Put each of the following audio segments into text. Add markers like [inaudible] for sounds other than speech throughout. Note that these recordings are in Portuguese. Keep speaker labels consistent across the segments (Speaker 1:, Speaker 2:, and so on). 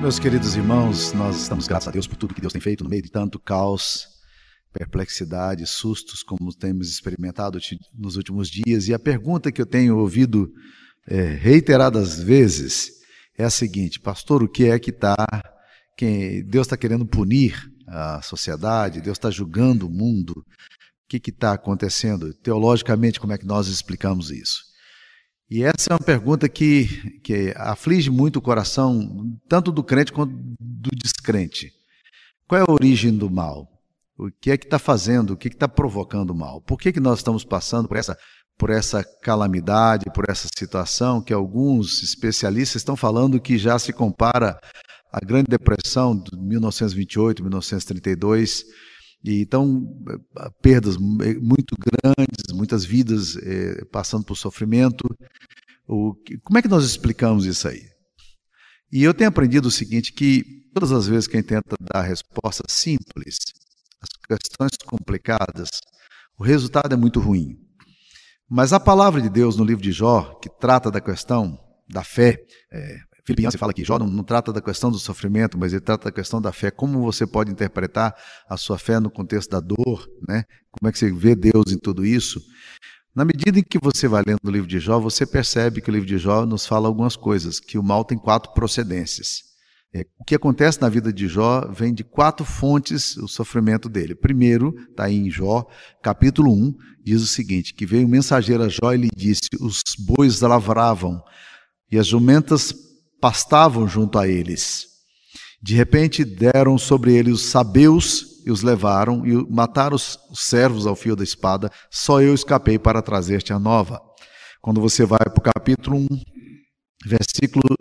Speaker 1: Meus queridos irmãos, nós estamos graças a Deus por tudo que Deus tem feito no meio de tanto caos, perplexidade, sustos, como temos experimentado nos últimos dias. E a pergunta que eu tenho ouvido é, reiteradas vezes é a seguinte: Pastor, o que é que está. Deus está querendo punir a sociedade, Deus está julgando o mundo. O que está acontecendo? Teologicamente, como é que nós explicamos isso? E essa é uma pergunta que, que aflige muito o coração, tanto do crente quanto do descrente. Qual é a origem do mal? O que é que está fazendo? O que está provocando o mal? Por que, que nós estamos passando por essa, por essa calamidade, por essa situação que alguns especialistas estão falando que já se compara à Grande Depressão de 1928, 1932? E então, perdas muito grandes, muitas vidas eh, passando por sofrimento. O, como é que nós explicamos isso aí? E eu tenho aprendido o seguinte, que todas as vezes que a gente tenta dar respostas simples, as questões complicadas, o resultado é muito ruim. Mas a palavra de Deus no livro de Jó, que trata da questão da fé, é, Filipe Yancey fala que Jó não, não, trata da questão do sofrimento, mas ele trata da questão da fé. Como você pode interpretar a sua fé no contexto da dor, né? Como é que você vê Deus em tudo isso? Na medida em que você vai lendo o livro de Jó, você percebe que o livro de Jó nos fala algumas coisas, que o mal tem quatro procedências. É, o que acontece na vida de Jó vem de quatro fontes o sofrimento dele. Primeiro, está aí em Jó, capítulo 1, diz o seguinte: que veio um mensageiro a Jó e lhe disse: Os bois lavravam e as jumentas pastavam junto a eles. De repente deram sobre eles os sabeus e os levaram e mataram os servos ao fio da espada. Só eu escapei para trazer-te a nova. Quando você vai para o capítulo 1, versículo,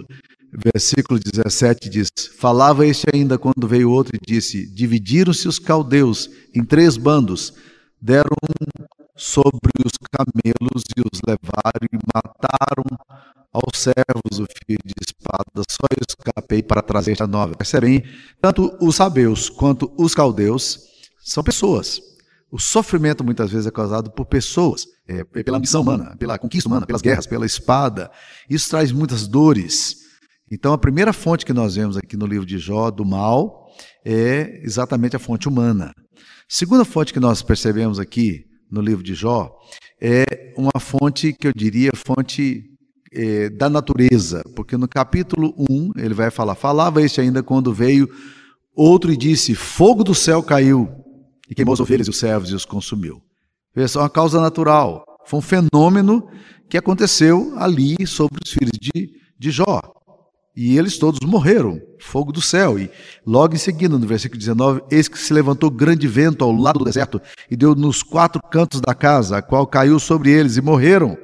Speaker 1: versículo 17 diz: Falava este ainda quando veio outro e disse: Dividiram-se os caldeus em três bandos, deram sobre os camelos e os levaram e mataram aos servos o fio de espada, só eu escapei para trazer a nova. Percebem? Tanto os sabeus quanto os caldeus são pessoas. O sofrimento muitas vezes é causado por pessoas, é, pela ambição humana, pela conquista humana, pelas guerras, pela espada. Isso traz muitas dores. Então, a primeira fonte que nós vemos aqui no livro de Jó do mal é exatamente a fonte humana. Segunda fonte que nós percebemos aqui no livro de Jó é uma fonte que eu diria fonte é, da natureza, porque no capítulo 1 ele vai falar: Falava este ainda quando veio outro e disse: Fogo do céu caiu e queimou as ovelhas e os servos e os consumiu. Essa é uma causa natural, foi um fenômeno que aconteceu ali sobre os filhos de, de Jó. E eles todos morreram, fogo do céu. E logo em seguida, no versículo 19, eis que se levantou grande vento ao lado do deserto e deu nos quatro cantos da casa, a qual caiu sobre eles e morreram.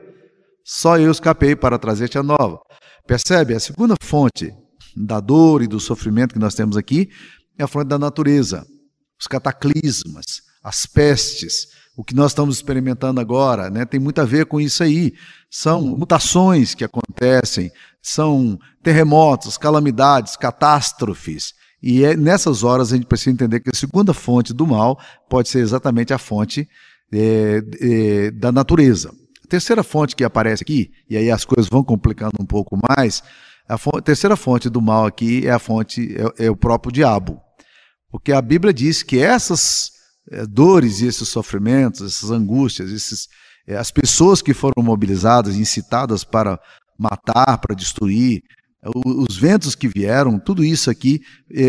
Speaker 1: Só eu escapei para trazer-te a nova. Percebe? A segunda fonte da dor e do sofrimento que nós temos aqui é a fonte da natureza. Os cataclismas, as pestes, o que nós estamos experimentando agora, né, tem muito a ver com isso aí. São mutações que acontecem, são terremotos, calamidades, catástrofes. E é nessas horas a gente precisa entender que a segunda fonte do mal pode ser exatamente a fonte é, é, da natureza. Terceira fonte que aparece aqui, e aí as coisas vão complicando um pouco mais, a, fonte, terceira fonte do mal aqui é a fonte, é, é, o próprio diabo. Porque a Bíblia diz que essas é, dores e esses sofrimentos, essas angústias, esses, é, as pessoas que foram mobilizadas, incitadas para matar, para destruir, os ventos que vieram, tudo isso aqui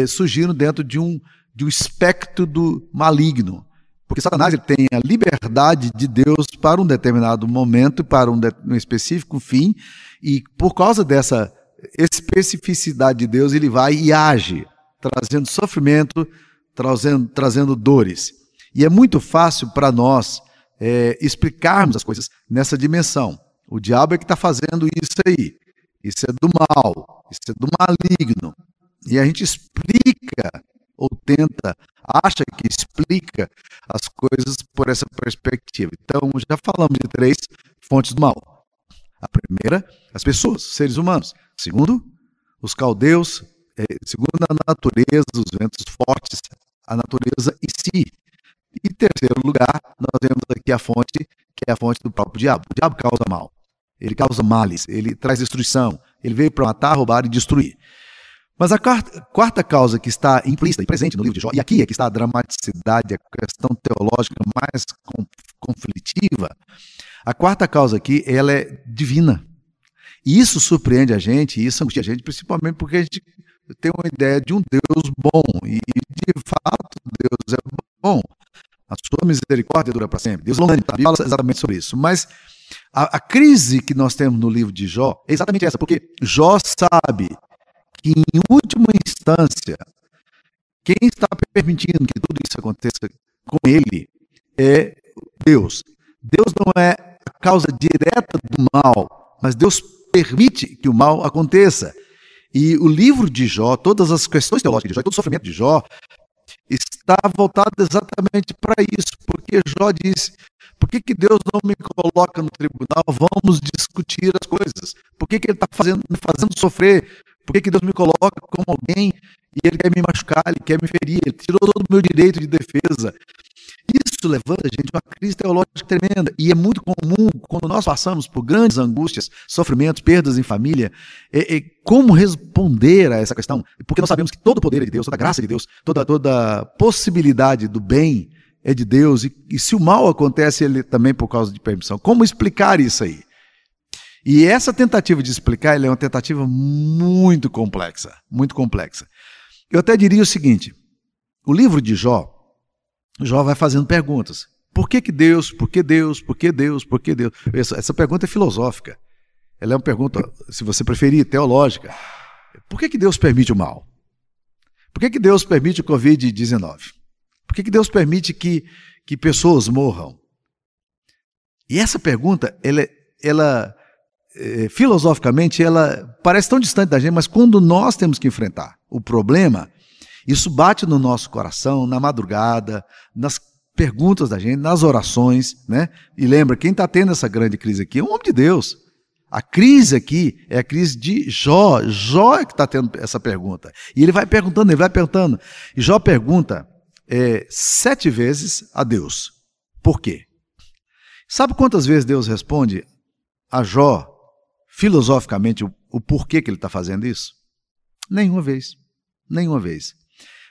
Speaker 1: surgiram dentro de um, de um espectro do maligno. Porque Satanás ele tem a liberdade de Deus para um determinado momento, para um, de, um específico fim, e por causa dessa especificidade de Deus, ele vai e age, trazendo sofrimento, trazendo, trazendo dores. E é muito fácil para nós é, explicarmos as coisas nessa dimensão. O diabo é que está fazendo isso aí. Isso é do mal, isso é do maligno. E a gente explica ou tenta, acha que explica as coisas por essa perspectiva. Então, já falamos de três fontes do mal. A primeira, as pessoas, seres humanos. Segundo, os caldeus. É, segundo, a natureza, os ventos fortes, a natureza em si. E terceiro lugar, nós temos aqui a fonte, que é a fonte do próprio diabo. O diabo causa mal. Ele causa males, ele traz destruição. Ele veio para matar, roubar e destruir. Mas a quarta, causa que está implícita e presente no livro de Jó, e aqui é que está a dramaticidade, a questão teológica mais conflitiva, a quarta causa aqui, ela é divina. E isso surpreende a gente, e isso angustia a gente, principalmente porque a gente tem uma ideia de um Deus bom, e de fato Deus é bom. A sua misericórdia dura para sempre. Deus tá? fala exatamente sobre isso. Mas a, a crise que nós temos no livro de Jó é exatamente essa, porque Jó sabe que, em última instância, quem está permitindo que tudo isso aconteça com ele é Deus. Deus não é a causa direta do mal, mas Deus permite que o mal aconteça. E o livro de Jó, todas as questões teológicas de Jó, todo o sofrimento de Jó, está voltado exatamente para isso, porque Jó disse: por que, que Deus não me coloca no tribunal? Vamos discutir as coisas. Por que, que Ele está fazendo, me fazendo sofrer? Por que, que Deus me coloca como alguém e Ele quer me machucar, Ele quer me ferir? Ele tirou todo o meu direito de defesa. Isso levanta, gente, uma crise teológica tremenda. E é muito comum, quando nós passamos por grandes angústias, sofrimentos, perdas em família, é, é, como responder a essa questão? Porque nós sabemos que todo o poder é de Deus, toda a graça é de Deus, toda, toda possibilidade do bem é de Deus. E, e se o mal acontece, ele também por causa de permissão. Como explicar isso aí? E essa tentativa de explicar é uma tentativa muito complexa, muito complexa. Eu até diria o seguinte: o livro de Jó, Jó vai fazendo perguntas. Por que, que Deus? Por que Deus? Por que Deus? Por que Deus? Essa, essa pergunta é filosófica. Ela é uma pergunta, se você preferir, teológica. Por que, que Deus permite o mal? Por que, que Deus permite o Covid-19? Por que, que Deus permite que, que pessoas morram? E essa pergunta, ela, ela é, filosoficamente, ela parece tão distante da gente, mas quando nós temos que enfrentar o problema, isso bate no nosso coração, na madrugada, nas perguntas da gente, nas orações, né? E lembra, quem está tendo essa grande crise aqui é um homem de Deus. A crise aqui é a crise de Jó. Jó é que está tendo essa pergunta. E ele vai perguntando, ele vai perguntando. E Jó pergunta é, sete vezes a Deus. Por quê? Sabe quantas vezes Deus responde a Jó, filosoficamente, o, o porquê que ele está fazendo isso? Nenhuma vez. Nenhuma vez.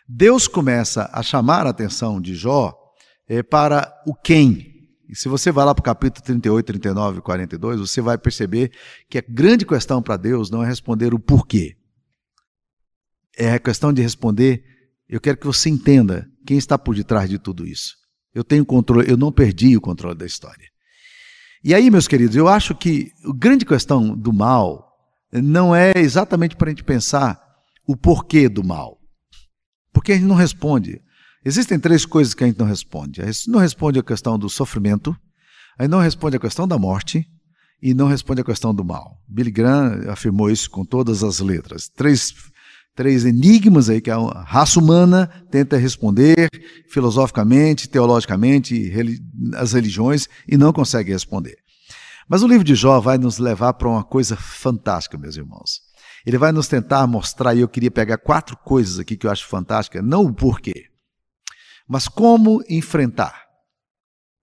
Speaker 1: Deus começa a chamar a atenção de Jó é, para o quem. E se você vai lá para o capítulo 38, 39 e 42, você vai perceber que a grande questão para Deus não é responder o porquê. É a questão de responder eu quero que você entenda quem está por detrás de tudo isso. Eu tenho controle, eu não perdi o controle da história. E aí, meus queridos, eu acho que a grande questão do mal não é exatamente para a gente pensar o porquê do mal. Porque a gente não responde. Existem três coisas que a gente não responde. A gente não responde a questão do sofrimento, a gente não responde a questão da morte e não responde a questão do mal. Billy Graham afirmou isso com todas as letras. Três três enigmas aí que a raça humana tenta responder filosoficamente, teologicamente, as religiões e não consegue responder. Mas o livro de Jó vai nos levar para uma coisa fantástica, meus irmãos. Ele vai nos tentar mostrar, e eu queria pegar quatro coisas aqui que eu acho fantásticas, não o porquê, mas como enfrentar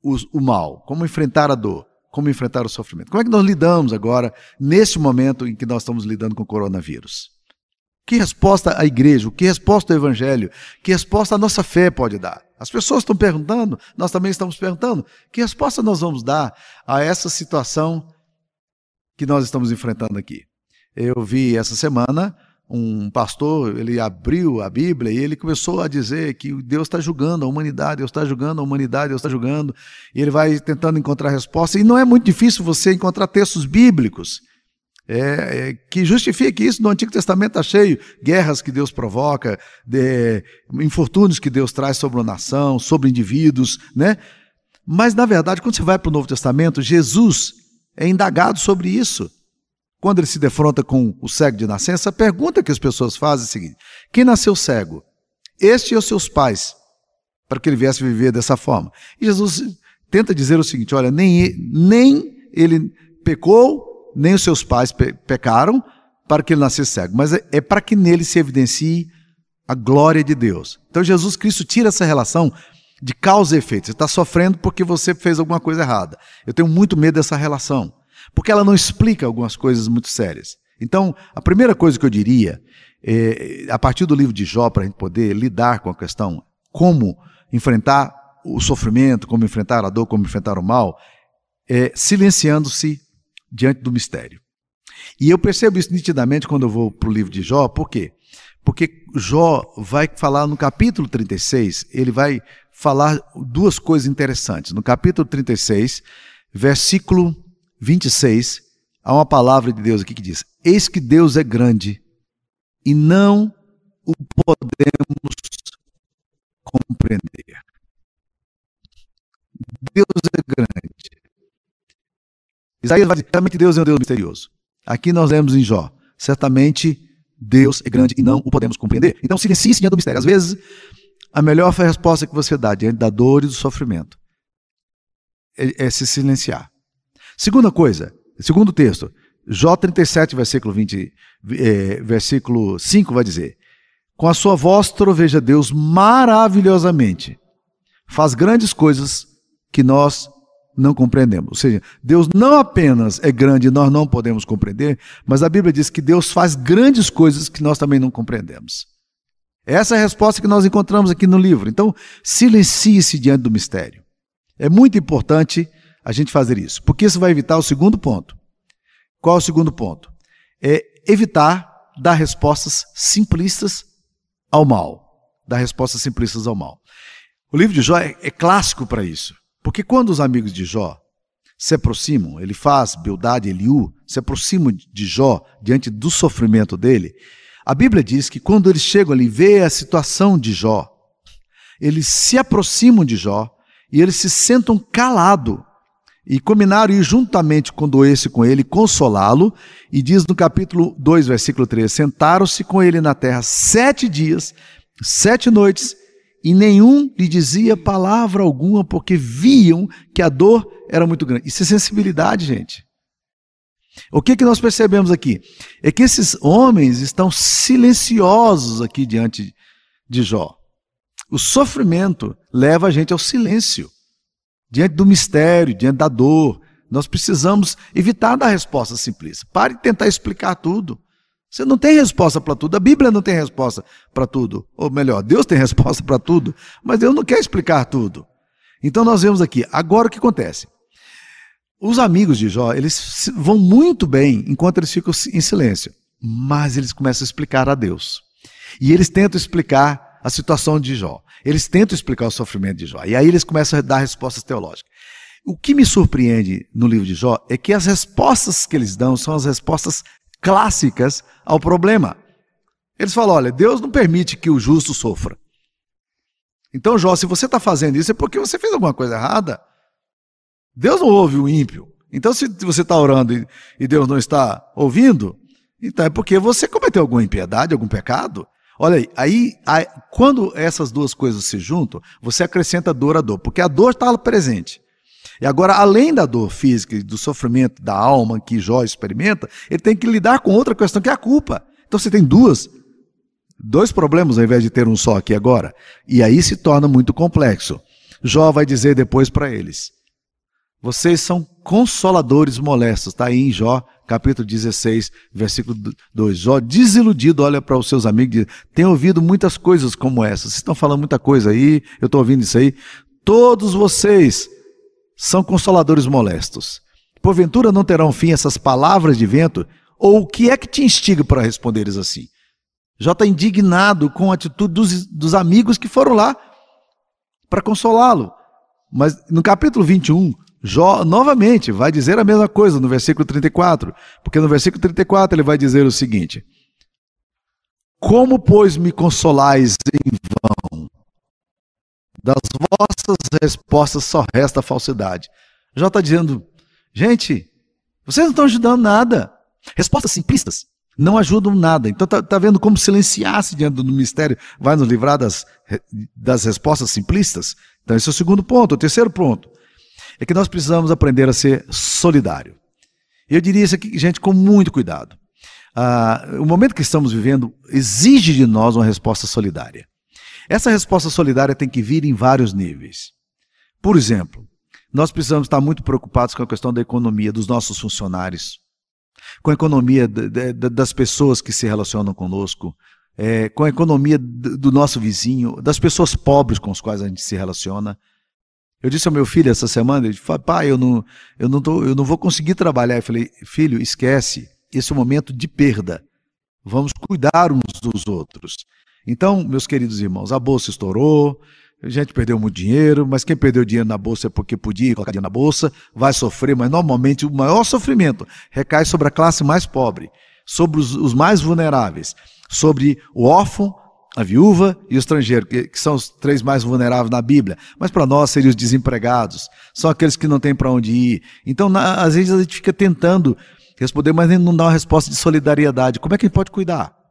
Speaker 1: o, o mal, como enfrentar a dor, como enfrentar o sofrimento. Como é que nós lidamos agora, nesse momento em que nós estamos lidando com o coronavírus? Que resposta a igreja, que resposta o evangelho, que resposta a nossa fé pode dar? As pessoas estão perguntando, nós também estamos perguntando, que resposta nós vamos dar a essa situação que nós estamos enfrentando aqui? Eu vi essa semana um pastor, ele abriu a Bíblia e ele começou a dizer que Deus está julgando a humanidade, Deus está julgando a humanidade, Deus está julgando, e ele vai tentando encontrar resposta. E não é muito difícil você encontrar textos bíblicos é, é, que justifique isso no Antigo Testamento está cheio, guerras que Deus provoca, de, infortúnios que Deus traz sobre uma nação, sobre indivíduos, né? Mas, na verdade, quando você vai para o Novo Testamento, Jesus é indagado sobre isso. Quando ele se defronta com o cego de nascença, a pergunta que as pessoas fazem é a seguinte: quem nasceu cego? Este e os seus pais, para que ele viesse viver dessa forma. E Jesus tenta dizer o seguinte: olha, nem, nem ele pecou, nem os seus pais pe pecaram para que ele nascesse cego, mas é, é para que nele se evidencie a glória de Deus. Então Jesus Cristo tira essa relação de causa e efeito. Você está sofrendo porque você fez alguma coisa errada. Eu tenho muito medo dessa relação, porque ela não explica algumas coisas muito sérias. Então, a primeira coisa que eu diria é, a partir do livro de Jó, para a gente poder lidar com a questão como enfrentar o sofrimento, como enfrentar a dor, como enfrentar o mal, é, silenciando-se diante do mistério. E eu percebo isso nitidamente quando eu vou para o livro de Jó, por quê? Porque Jó vai falar no capítulo 36, ele vai falar duas coisas interessantes. No capítulo 36, versículo 26, há uma palavra de Deus aqui que diz: Eis que Deus é grande e não o podemos compreender. Deus é grande. Isaías vai dizer, certamente Deus é um Deus misterioso. Aqui nós lemos em Jó, certamente Deus é grande e não o podemos compreender. Então silencie-se diante do mistério. Às vezes, a melhor resposta que você dá diante da dor e do sofrimento é, é se silenciar. Segunda coisa, segundo texto, Jó 37, versículo 20, é, versículo 5 vai dizer: Com a sua voz troveja Deus maravilhosamente, faz grandes coisas que nós não compreendemos. Ou seja, Deus não apenas é grande e nós não podemos compreender, mas a Bíblia diz que Deus faz grandes coisas que nós também não compreendemos. Essa é a resposta que nós encontramos aqui no livro. Então, silencie-se diante do mistério. É muito importante a gente fazer isso, porque isso vai evitar o segundo ponto. Qual é o segundo ponto? É evitar dar respostas simplistas ao mal. Dar respostas simplistas ao mal. O livro de Jó é, é clássico para isso. Porque quando os amigos de Jó se aproximam, ele faz, Bildad e Eliú, se aproximam de Jó diante do sofrimento dele, a Bíblia diz que quando eles chegam ali e vê a situação de Jó, eles se aproximam de Jó e eles se sentam calados e combinaram ir juntamente com doer-se com ele, consolá-lo, e diz no capítulo 2, versículo 3: Sentaram-se com ele na terra sete dias, sete noites, e nenhum lhe dizia palavra alguma, porque viam que a dor era muito grande. Isso é sensibilidade, gente. O que, que nós percebemos aqui? É que esses homens estão silenciosos aqui diante de Jó. O sofrimento leva a gente ao silêncio, diante do mistério, diante da dor. Nós precisamos evitar dar resposta simples. Pare de tentar explicar tudo. Você não tem resposta para tudo. A Bíblia não tem resposta para tudo. Ou melhor, Deus tem [laughs] resposta para tudo, mas Deus não quer explicar tudo. Então nós vemos aqui, agora o que acontece? Os amigos de Jó, eles vão muito bem enquanto eles ficam em silêncio, mas eles começam a explicar a Deus. E eles tentam explicar a situação de Jó. Eles tentam explicar o sofrimento de Jó. E aí eles começam a dar respostas teológicas. O que me surpreende no livro de Jó é que as respostas que eles dão são as respostas clássicas ao problema. Eles falam: olha, Deus não permite que o justo sofra. Então, Jó, se você está fazendo isso é porque você fez alguma coisa errada. Deus não ouve o ímpio. Então, se você está orando e, Deus não está ouvindo, então é porque você cometeu alguma impiedade, algum pecado. Olha aí, aí, aí, quando essas duas coisas se juntam, você acrescenta dor à dor, porque a dor está presente. E agora, além da dor física e do sofrimento da alma que Jó experimenta, ele tem que lidar com outra questão que é a culpa. Então você tem duas, dois problemas ao invés de ter um só aqui agora. E aí se torna muito complexo. Jó vai dizer depois para eles: Vocês são consoladores molestos. Está aí em Jó, capítulo 16, versículo 2. Jó, desiludido, olha para os seus amigos e diz: Tenho ouvido muitas coisas como essas. Vocês estão falando muita coisa aí, eu estou ouvindo isso aí. Todos vocês são consoladores molestos. Porventura não terão fim essas palavras de vento? Ou o que é que te instiga para responderes assim? Jó está indignado com a atitude dos, dos amigos que foram lá para consolá-lo. Mas no capítulo 21, Jó novamente vai dizer a mesma coisa no versículo 34, porque no versículo 34 ele vai dizer o seguinte: Como, pois, me consolais em vão? Das vossas respostas só resta falsidade. Já está dizendo, gente, vocês não estão ajudando nada. Respostas simplistas não ajudam nada. Então está tá vendo como silenciar-se diante do mistério vai nos livrar das, das respostas simplistas? Então esse é o segundo ponto. O terceiro ponto é que nós precisamos aprender a ser solidário. Eu diria isso aqui, gente, com muito cuidado. Ah, o momento que estamos vivendo exige de nós uma resposta solidária. Essa resposta solidária tem que vir em vários níveis. Por exemplo, nós precisamos estar muito preocupados com a questão da economia dos nossos funcionários. com a economia das pessoas que se relacionam conosco, é, com a economia do nosso vizinho, das pessoas pobres com as quais a gente se relaciona. Eu disse ao meu filho essa semana, ele falou, pai, eu não, eu, não tô, eu não vou conseguir trabalhar. Eu falei, filho, esquece, esse é um momento de perda. Vamos cuidar uns dos outros. Então, meus queridos irmãos, a bolsa estourou, a gente perdeu muito dinheiro, mas quem perdeu dinheiro na bolsa é porque podia colocar dinheiro na bolsa, vai sofrer, mas normalmente o maior sofrimento recai sobre a classe mais pobre, sobre os, os mais vulneráveis, sobre o órfão, a viúva e o estrangeiro, que, que são os três mais vulneráveis na Bíblia. Mas para nós seriam os desempregados, são aqueles que não têm para onde ir. Então, na, às vezes a gente fica tentando responder, mas não dá uma resposta de solidariedade. Como é que a gente pode cuidar?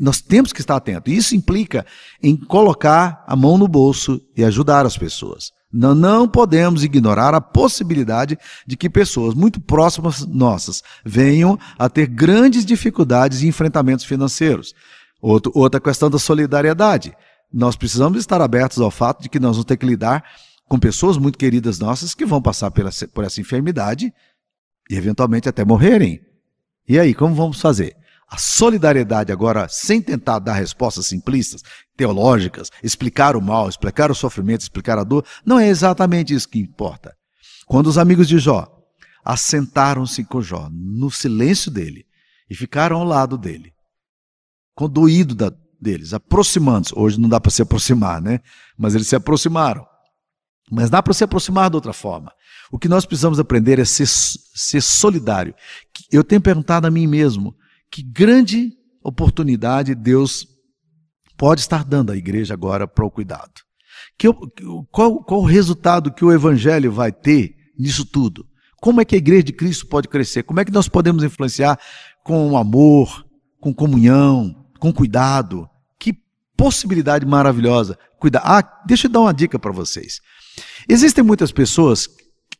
Speaker 1: Nós temos que estar atentos. Isso implica em colocar a mão no bolso e ajudar as pessoas. Não, não podemos ignorar a possibilidade de que pessoas muito próximas nossas venham a ter grandes dificuldades e enfrentamentos financeiros. Outro, outra questão da solidariedade. Nós precisamos estar abertos ao fato de que nós vamos ter que lidar com pessoas muito queridas nossas que vão passar pela, por essa enfermidade e eventualmente até morrerem. E aí, como vamos fazer? A solidariedade, agora, sem tentar dar respostas simplistas, teológicas, explicar o mal, explicar o sofrimento, explicar a dor, não é exatamente isso que importa. Quando os amigos de Jó assentaram-se com Jó no silêncio dele e ficaram ao lado dele, condoído da, deles, aproximando-se. Hoje não dá para se aproximar, né? Mas eles se aproximaram. Mas dá para se aproximar de outra forma. O que nós precisamos aprender é ser, ser solidário. Eu tenho perguntado a mim mesmo: que grande oportunidade Deus pode estar dando à igreja agora para o cuidado. Que, qual, qual o resultado que o evangelho vai ter nisso tudo? Como é que a igreja de Cristo pode crescer? Como é que nós podemos influenciar com amor, com comunhão, com cuidado? Que possibilidade maravilhosa. Cuidar. Ah, deixa eu dar uma dica para vocês. Existem muitas pessoas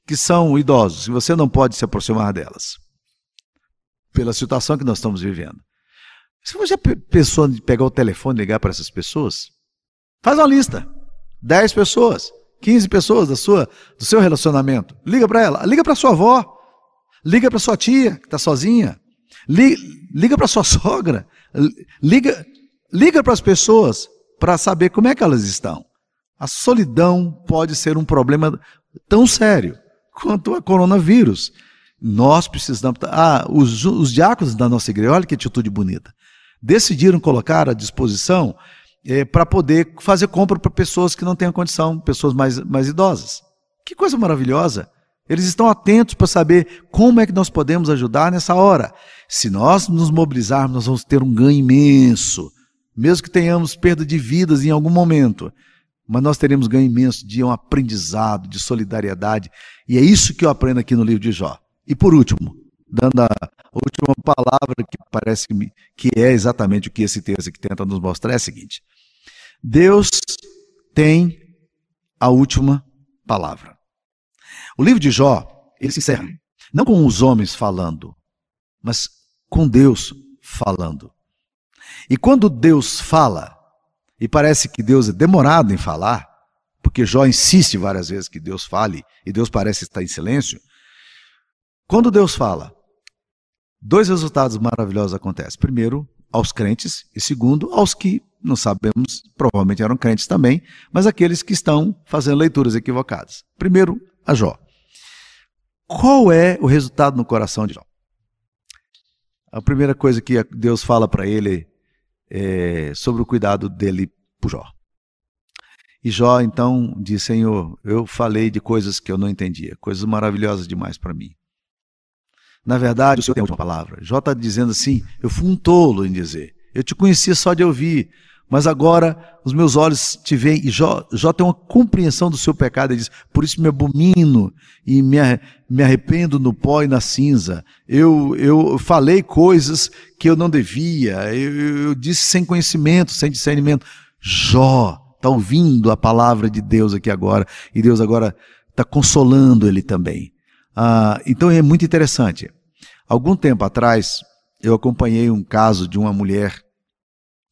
Speaker 1: que são idosos e você não pode se aproximar delas pela situação que nós estamos vivendo. Se você pensou em pegar o telefone e ligar para essas pessoas, faz uma lista. 10 pessoas, 15 pessoas da sua, do seu relacionamento. Liga para ela, liga para sua avó, liga para sua tia que está sozinha, [laughs] liga, liga para sua sogra, liga, liga para as pessoas para saber como é que elas estão. A solidão pode ser um problema tão sério quanto a coronavírus. Nós precisamos. Ah, os, os diáconos da nossa igreja, olha que atitude bonita. Decidiram colocar à disposição é, para poder fazer compra para pessoas que não têm condição, pessoas mais, mais idosas. Que coisa maravilhosa! Eles estão atentos para saber como é que nós podemos ajudar nessa hora. Se nós nos mobilizarmos, nós vamos ter um ganho imenso, mesmo que tenhamos perda de vidas em algum momento. Mas nós teremos ganho imenso de um aprendizado, de solidariedade. E é isso que eu aprendo aqui no livro de Jó. E por último, dando a última palavra que parece que é exatamente o que esse texto aqui tenta nos mostrar, é a seguinte: Deus tem a última palavra. O livro de Jó, ele se encerra não com os homens falando, mas com Deus falando. E quando Deus fala, e parece que Deus é demorado em falar, porque Jó insiste várias vezes que Deus fale, e Deus parece estar em silêncio, quando Deus fala, dois resultados maravilhosos acontecem. Primeiro, aos crentes, e segundo, aos que não sabemos, provavelmente eram crentes também, mas aqueles que estão fazendo leituras equivocadas. Primeiro, a Jó. Qual é o resultado no coração de Jó? A primeira coisa que Deus fala para ele é sobre o cuidado dele por Jó. E Jó então diz: Senhor, eu falei de coisas que eu não entendia, coisas maravilhosas demais para mim. Na verdade, o Senhor tem a última palavra. Jó está dizendo assim: eu fui um tolo em dizer. Eu te conhecia só de ouvir, mas agora os meus olhos te veem. E Jó, Jó tem uma compreensão do seu pecado. Ele diz: por isso me abomino e me, me arrependo no pó e na cinza. Eu, eu falei coisas que eu não devia. Eu, eu disse sem conhecimento, sem discernimento. Jó está ouvindo a palavra de Deus aqui agora. E Deus agora está consolando ele também. Ah, então é muito interessante. Algum tempo atrás, eu acompanhei um caso de uma mulher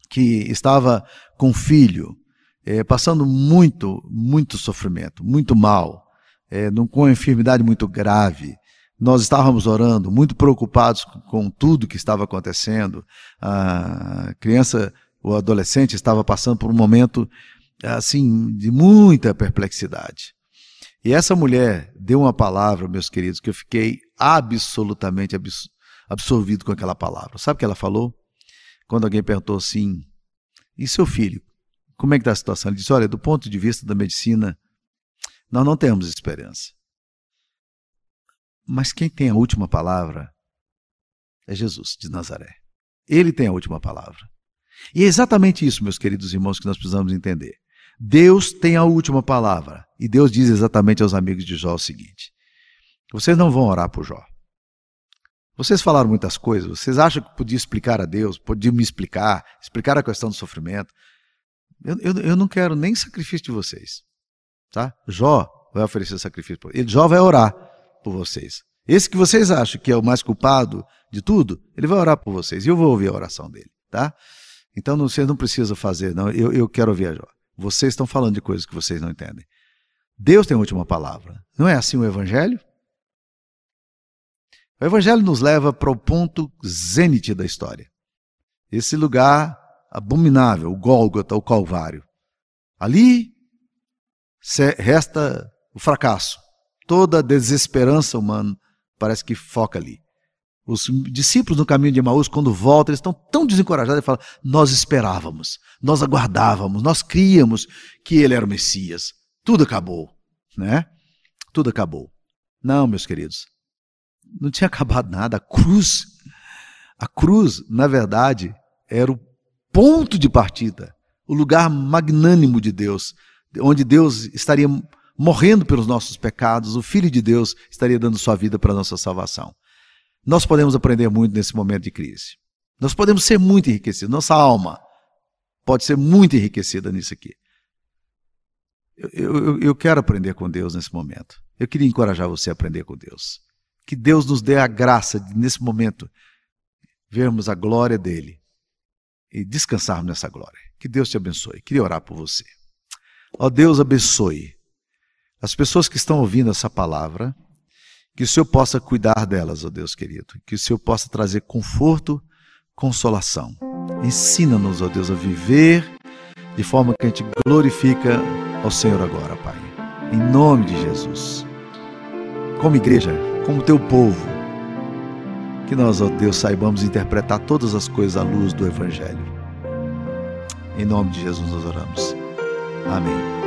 Speaker 1: que estava com filho, é, passando muito, muito sofrimento, muito mal, é, com uma enfermidade muito grave, nós estávamos orando, muito preocupados com tudo que estava acontecendo. A criança, o adolescente estava passando por um momento assim de muita perplexidade. E essa mulher deu uma palavra, meus queridos, que eu fiquei absolutamente absorvido com aquela palavra. Sabe o que ela falou? Quando alguém perguntou assim: "E seu filho? Como é que está a situação?" Ele disse: "Olha, do ponto de vista da medicina, nós não temos esperança. Mas quem tem a última palavra é Jesus de Nazaré. Ele tem a última palavra. E é exatamente isso, meus queridos irmãos, que nós precisamos entender. Deus tem a última palavra. E Deus diz exatamente aos amigos de Jó o seguinte: vocês não vão orar por Jó. Vocês falaram muitas coisas, vocês acham que podia explicar a Deus, podia me explicar, explicar a questão do sofrimento. Eu, eu, eu não quero nem sacrifício de vocês. Tá? Jó vai oferecer sacrifício. Ele, Jó vai orar por vocês. Esse que vocês acham que é o mais culpado de tudo, ele vai orar por vocês. E eu vou ouvir a oração dele, tá? Então não, vocês não precisam fazer, não. Eu, eu quero ouvir a Jó. Vocês estão falando de coisas que vocês não entendem. Deus tem a última palavra. Não é assim o Evangelho? O Evangelho nos leva para o ponto zênite da história. Esse lugar abominável, o Gólgota, o Calvário. Ali resta o fracasso. Toda a desesperança humana parece que foca ali. Os discípulos no caminho de Emaús, quando voltam, eles estão tão desencorajados e falam: Nós esperávamos, nós aguardávamos, nós críamos que ele era o Messias. Tudo acabou, né? Tudo acabou. Não, meus queridos, não tinha [laughs] acabado nada. A cruz, a cruz, na verdade, era o ponto de partida, o lugar magnânimo de Deus, onde Deus estaria morrendo pelos nossos pecados, o Filho de Deus estaria dando sua vida para a nossa salvação. Nós podemos aprender muito nesse momento de crise. Nós podemos ser muito enriquecidos. Nossa alma pode ser muito enriquecida nisso aqui. Eu, eu, eu quero aprender com Deus nesse momento. Eu queria encorajar você a aprender com Deus. Que Deus nos dê a graça de, nesse momento, vermos a glória dele e descansarmos nessa glória. Que Deus te abençoe. Queria orar por você. Ó Deus, abençoe as pessoas que estão ouvindo essa palavra, que o Senhor possa cuidar delas, ó Deus querido, que o Senhor possa trazer conforto, consolação. Ensina-nos, ó Deus, a viver de forma que a gente glorifica ao Senhor agora, Pai. Em nome de Jesus. Como igreja, como teu povo, que nós, ó Deus, saibamos interpretar todas as coisas à luz do Evangelho. Em nome de Jesus nós oramos. Amém.